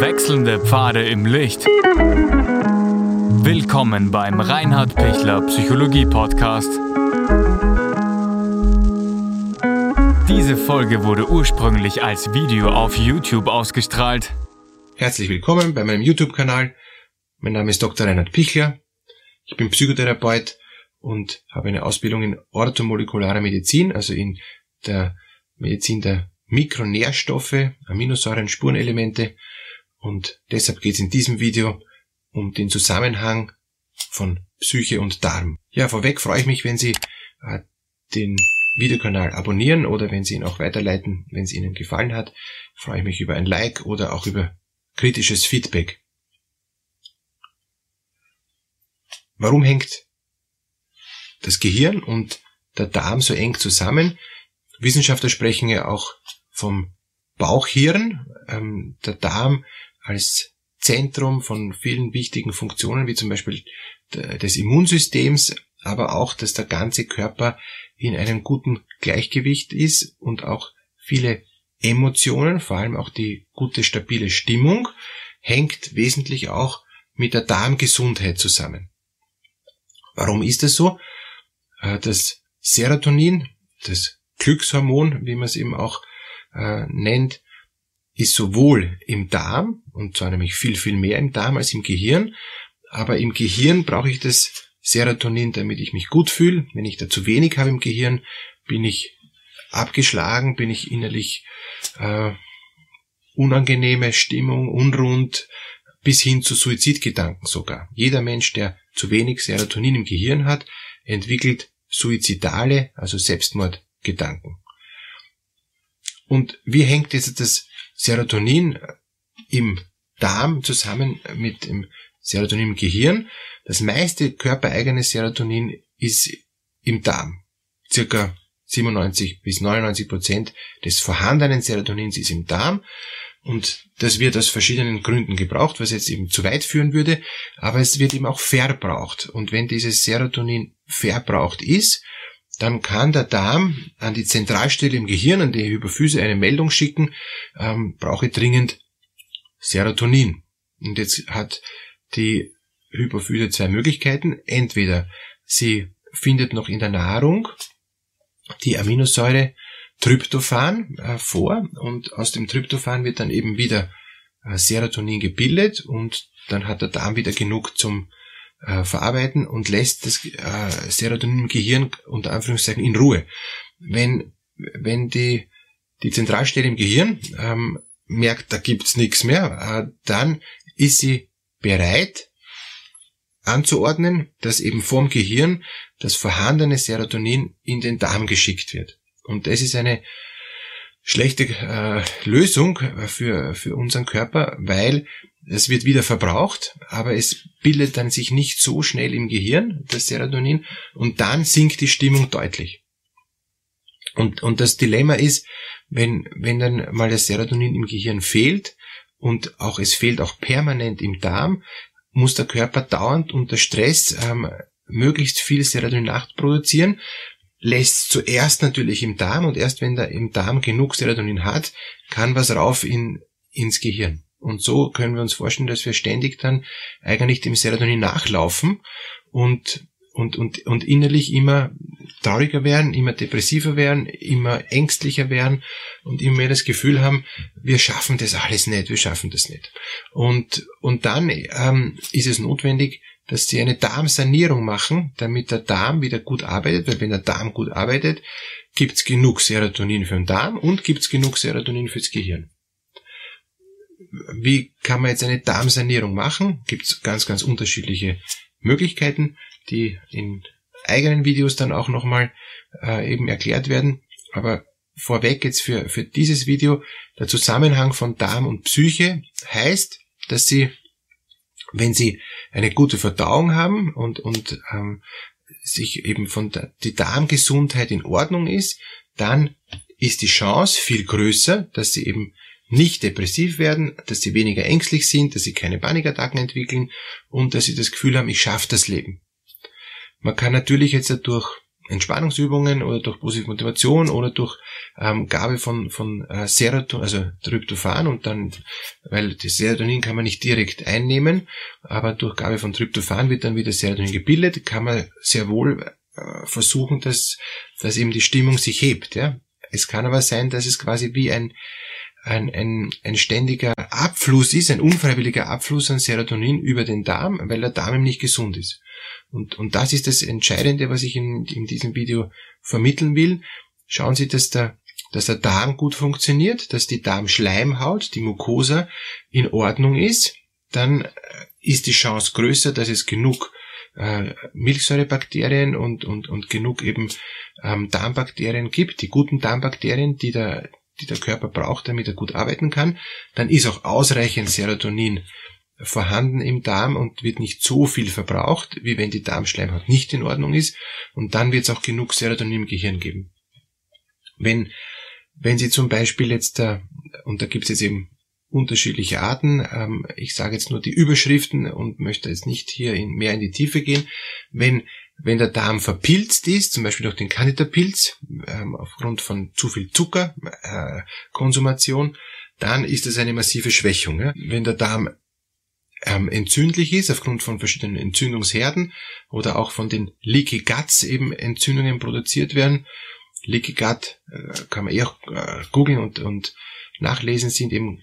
Wechselnde Pfade im Licht. Willkommen beim Reinhard Pichler Psychologie Podcast. Diese Folge wurde ursprünglich als Video auf YouTube ausgestrahlt. Herzlich willkommen bei meinem YouTube-Kanal. Mein Name ist Dr. Reinhard Pichler. Ich bin Psychotherapeut und habe eine Ausbildung in orthomolekularer Medizin, also in der Medizin der Mikronährstoffe, Aminosäuren, Spurenelemente und deshalb geht es in diesem Video um den Zusammenhang von Psyche und Darm. Ja, vorweg freue ich mich, wenn Sie äh, den Videokanal abonnieren oder wenn Sie ihn auch weiterleiten, wenn es Ihnen gefallen hat. Freue ich mich über ein Like oder auch über kritisches Feedback. Warum hängt das Gehirn und der Darm so eng zusammen? Wissenschaftler sprechen ja auch vom Bauchhirn. Ähm, der Darm als Zentrum von vielen wichtigen Funktionen, wie zum Beispiel des Immunsystems, aber auch, dass der ganze Körper in einem guten Gleichgewicht ist und auch viele Emotionen, vor allem auch die gute stabile Stimmung, hängt wesentlich auch mit der Darmgesundheit zusammen. Warum ist das so? Äh, das Serotonin, das Glückshormon, wie man es eben auch äh, nennt, ist sowohl im Darm, und zwar nämlich viel, viel mehr im Darm als im Gehirn, aber im Gehirn brauche ich das Serotonin, damit ich mich gut fühle. Wenn ich da zu wenig habe im Gehirn, bin ich abgeschlagen, bin ich innerlich äh, unangenehme Stimmung, unrund, bis hin zu Suizidgedanken sogar. Jeder Mensch, der zu wenig Serotonin im Gehirn hat, entwickelt suizidale, also Selbstmordgedanken. Und wie hängt jetzt das Serotonin im Darm zusammen mit dem Serotonin im Gehirn. Das meiste körpereigene Serotonin ist im Darm. Circa 97 bis 99 Prozent des vorhandenen Serotonins ist im Darm. Und das wird aus verschiedenen Gründen gebraucht, was jetzt eben zu weit führen würde. Aber es wird eben auch verbraucht. Und wenn dieses Serotonin verbraucht ist, dann kann der Darm an die Zentralstelle im Gehirn, an die Hypophyse eine Meldung schicken, ähm, brauche dringend Serotonin. Und jetzt hat die Hypophyse zwei Möglichkeiten. Entweder sie findet noch in der Nahrung die Aminosäure Tryptophan äh, vor und aus dem Tryptophan wird dann eben wieder äh, Serotonin gebildet und dann hat der Darm wieder genug zum äh, verarbeiten und lässt das äh, Serotonin im Gehirn unter Anführungszeichen in Ruhe. Wenn, wenn die, die Zentralstelle im Gehirn ähm, merkt, da gibt's nichts mehr, äh, dann ist sie bereit anzuordnen, dass eben vom Gehirn das vorhandene Serotonin in den Darm geschickt wird. Und das ist eine schlechte äh, Lösung für, für unseren Körper, weil es wird wieder verbraucht, aber es bildet dann sich nicht so schnell im Gehirn, das Serotonin, und dann sinkt die Stimmung deutlich. Und, und das Dilemma ist, wenn, wenn dann mal das Serotonin im Gehirn fehlt und auch es fehlt auch permanent im Darm, muss der Körper dauernd unter Stress ähm, möglichst viel Serotonin nachproduzieren, lässt zuerst natürlich im Darm und erst wenn der im Darm genug Serotonin hat, kann was rauf in, ins Gehirn. Und so können wir uns vorstellen, dass wir ständig dann eigentlich dem Serotonin nachlaufen und, und, und, und innerlich immer trauriger werden, immer depressiver werden, immer ängstlicher werden und immer mehr das Gefühl haben, wir schaffen das alles nicht, wir schaffen das nicht. Und, und dann ähm, ist es notwendig, dass sie eine Darmsanierung machen, damit der Darm wieder gut arbeitet, weil wenn der Darm gut arbeitet, gibt's genug Serotonin für den Darm und gibt's genug Serotonin fürs Gehirn wie kann man jetzt eine Darmsanierung machen? Gibt es ganz, ganz unterschiedliche Möglichkeiten, die in eigenen Videos dann auch nochmal äh, eben erklärt werden. Aber vorweg jetzt für, für dieses Video, der Zusammenhang von Darm und Psyche heißt, dass Sie, wenn Sie eine gute Verdauung haben und, und ähm, sich eben von der die Darmgesundheit in Ordnung ist, dann ist die Chance viel größer, dass Sie eben nicht depressiv werden, dass sie weniger ängstlich sind, dass sie keine Panikattacken entwickeln und dass sie das Gefühl haben, ich schaffe das Leben. Man kann natürlich jetzt durch Entspannungsübungen oder durch positive Motivation oder durch ähm, Gabe von, von äh, Serotonin, also Tryptophan und dann, weil das Serotonin kann man nicht direkt einnehmen, aber durch Gabe von Tryptophan wird dann wieder Serotonin gebildet, kann man sehr wohl äh, versuchen, dass, dass eben die Stimmung sich hebt. Ja? Es kann aber sein, dass es quasi wie ein, ein, ein, ein ständiger Abfluss ist, ein unfreiwilliger Abfluss an Serotonin über den Darm, weil der Darm eben nicht gesund ist. Und, und das ist das Entscheidende, was ich in, in diesem Video vermitteln will. Schauen Sie, dass der, dass der Darm gut funktioniert, dass die Darmschleimhaut, die Mucosa in Ordnung ist. Dann äh, ist die Chance größer, dass es genug äh, Milchsäurebakterien und, und, und genug eben ähm, Darmbakterien gibt, die guten Darmbakterien, die der, die der Körper braucht, damit er gut arbeiten kann. Dann ist auch ausreichend Serotonin vorhanden im Darm und wird nicht so viel verbraucht, wie wenn die Darmschleimhaut nicht in Ordnung ist. Und dann wird es auch genug Serotonin im Gehirn geben. Wenn, wenn Sie zum Beispiel jetzt, da, und da gibt es jetzt eben unterschiedliche Arten, ähm, ich sage jetzt nur die Überschriften und möchte jetzt nicht hier mehr in die Tiefe gehen, wenn wenn der Darm verpilzt ist, zum Beispiel durch den Candida-Pilz, ähm, aufgrund von zu viel Zuckerkonsumation, äh, dann ist das eine massive Schwächung. Ja? Wenn der Darm ähm, entzündlich ist, aufgrund von verschiedenen Entzündungsherden oder auch von den Leaky Guts eben Entzündungen produziert werden. Leaky Gut äh, kann man eh auch äh, googeln und, und nachlesen, sind eben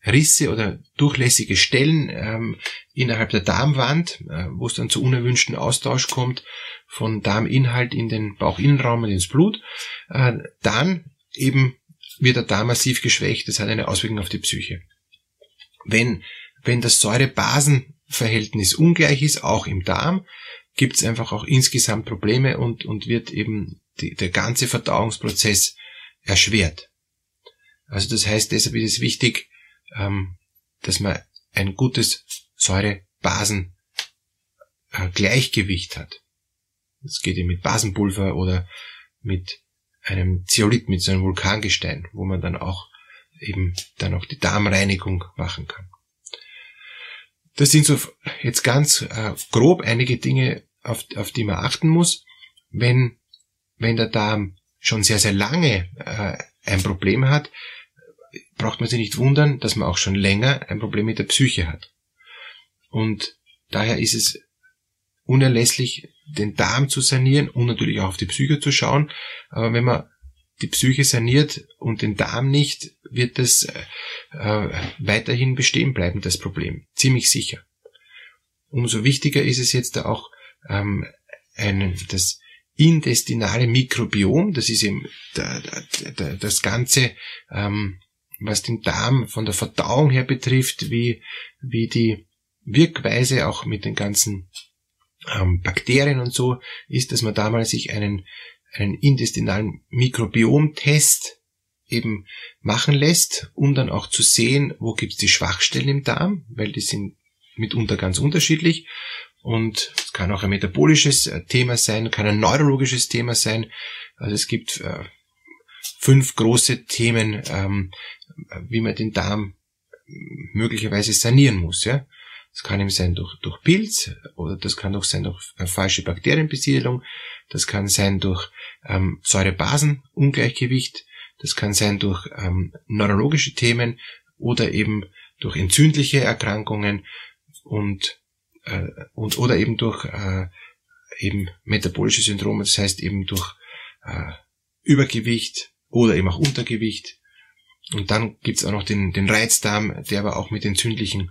Mikrorisse oder durchlässige Stellen ähm, innerhalb der Darmwand, äh, wo es dann zu unerwünschten Austausch kommt von Darminhalt in den Bauchinnenraum und ins Blut. Äh, dann eben wird der Darm massiv geschwächt, das hat eine Auswirkung auf die Psyche. Wenn wenn das Säure-Basen-Verhältnis ungleich ist, auch im Darm, gibt es einfach auch insgesamt Probleme und, und wird eben die, der ganze Verdauungsprozess erschwert. Also das heißt, deshalb ist es wichtig, dass man ein gutes Säure-Basen-Gleichgewicht hat. Das geht eben mit Basenpulver oder mit einem Zeolit, mit so einem Vulkangestein, wo man dann auch eben dann auch die Darmreinigung machen kann. Das sind so jetzt ganz äh, grob einige Dinge, auf, auf die man achten muss. Wenn, wenn der Darm schon sehr, sehr lange äh, ein Problem hat, braucht man sich nicht wundern, dass man auch schon länger ein Problem mit der Psyche hat. Und daher ist es unerlässlich, den Darm zu sanieren und natürlich auch auf die Psyche zu schauen. Aber wenn man die Psyche saniert und den Darm nicht, wird das äh, weiterhin bestehen bleiben, das Problem. Ziemlich sicher. Umso wichtiger ist es jetzt auch, ähm, ein, das intestinale Mikrobiom, das ist eben da, da, das Ganze, ähm, was den Darm von der Verdauung her betrifft, wie, wie die Wirkweise auch mit den ganzen ähm, Bakterien und so, ist, dass man da mal sich einen einen intestinalen Mikrobiomtest eben machen lässt, um dann auch zu sehen, wo gibt es die Schwachstellen im Darm, weil die sind mitunter ganz unterschiedlich. Und es kann auch ein metabolisches äh, Thema sein, kann ein neurologisches Thema sein. Also es gibt äh, fünf große Themen, ähm, wie man den Darm möglicherweise sanieren muss. Ja? Das kann eben sein durch, durch Pilz oder das kann auch sein durch äh, falsche Bakterienbesiedelung. Das kann sein durch ähm, Säure-Basen-Ungleichgewicht. Das kann sein durch ähm, neurologische Themen oder eben durch entzündliche Erkrankungen und, äh, und oder eben durch äh, eben metabolische Syndrome, das heißt eben durch äh, Übergewicht oder eben auch Untergewicht. Und dann gibt's auch noch den, den Reizdarm, der aber auch mit entzündlichen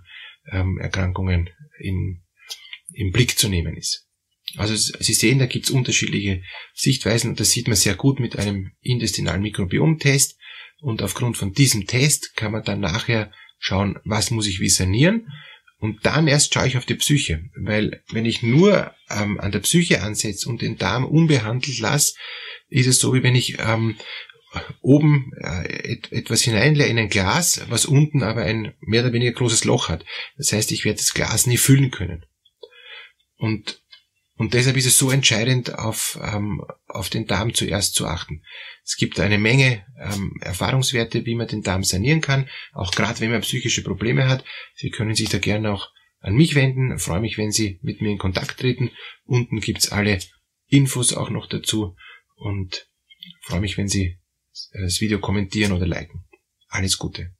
ähm, Erkrankungen in, im Blick zu nehmen ist. Also Sie sehen, da gibt's unterschiedliche Sichtweisen und das sieht man sehr gut mit einem intestinalen Mikrobiom-Test. Und aufgrund von diesem Test kann man dann nachher schauen, was muss ich wie sanieren. Und dann erst schaue ich auf die Psyche. Weil wenn ich nur ähm, an der Psyche ansetze und den Darm unbehandelt lasse, ist es so, wie wenn ich ähm, oben äh, et etwas hineinleere in ein Glas, was unten aber ein mehr oder weniger großes Loch hat. Das heißt, ich werde das Glas nie füllen können. Und und deshalb ist es so entscheidend, auf, ähm, auf den Darm zuerst zu achten. Es gibt eine Menge ähm, Erfahrungswerte, wie man den Darm sanieren kann, auch gerade wenn man psychische Probleme hat. Sie können sich da gerne auch an mich wenden. Freue mich, wenn Sie mit mir in Kontakt treten. Unten gibt's alle Infos auch noch dazu und freue mich, wenn Sie das Video kommentieren oder liken. Alles Gute.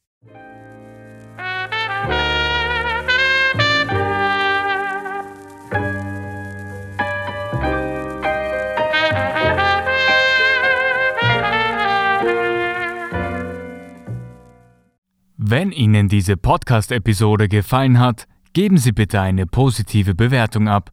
Wenn Ihnen diese Podcast-Episode gefallen hat, geben Sie bitte eine positive Bewertung ab.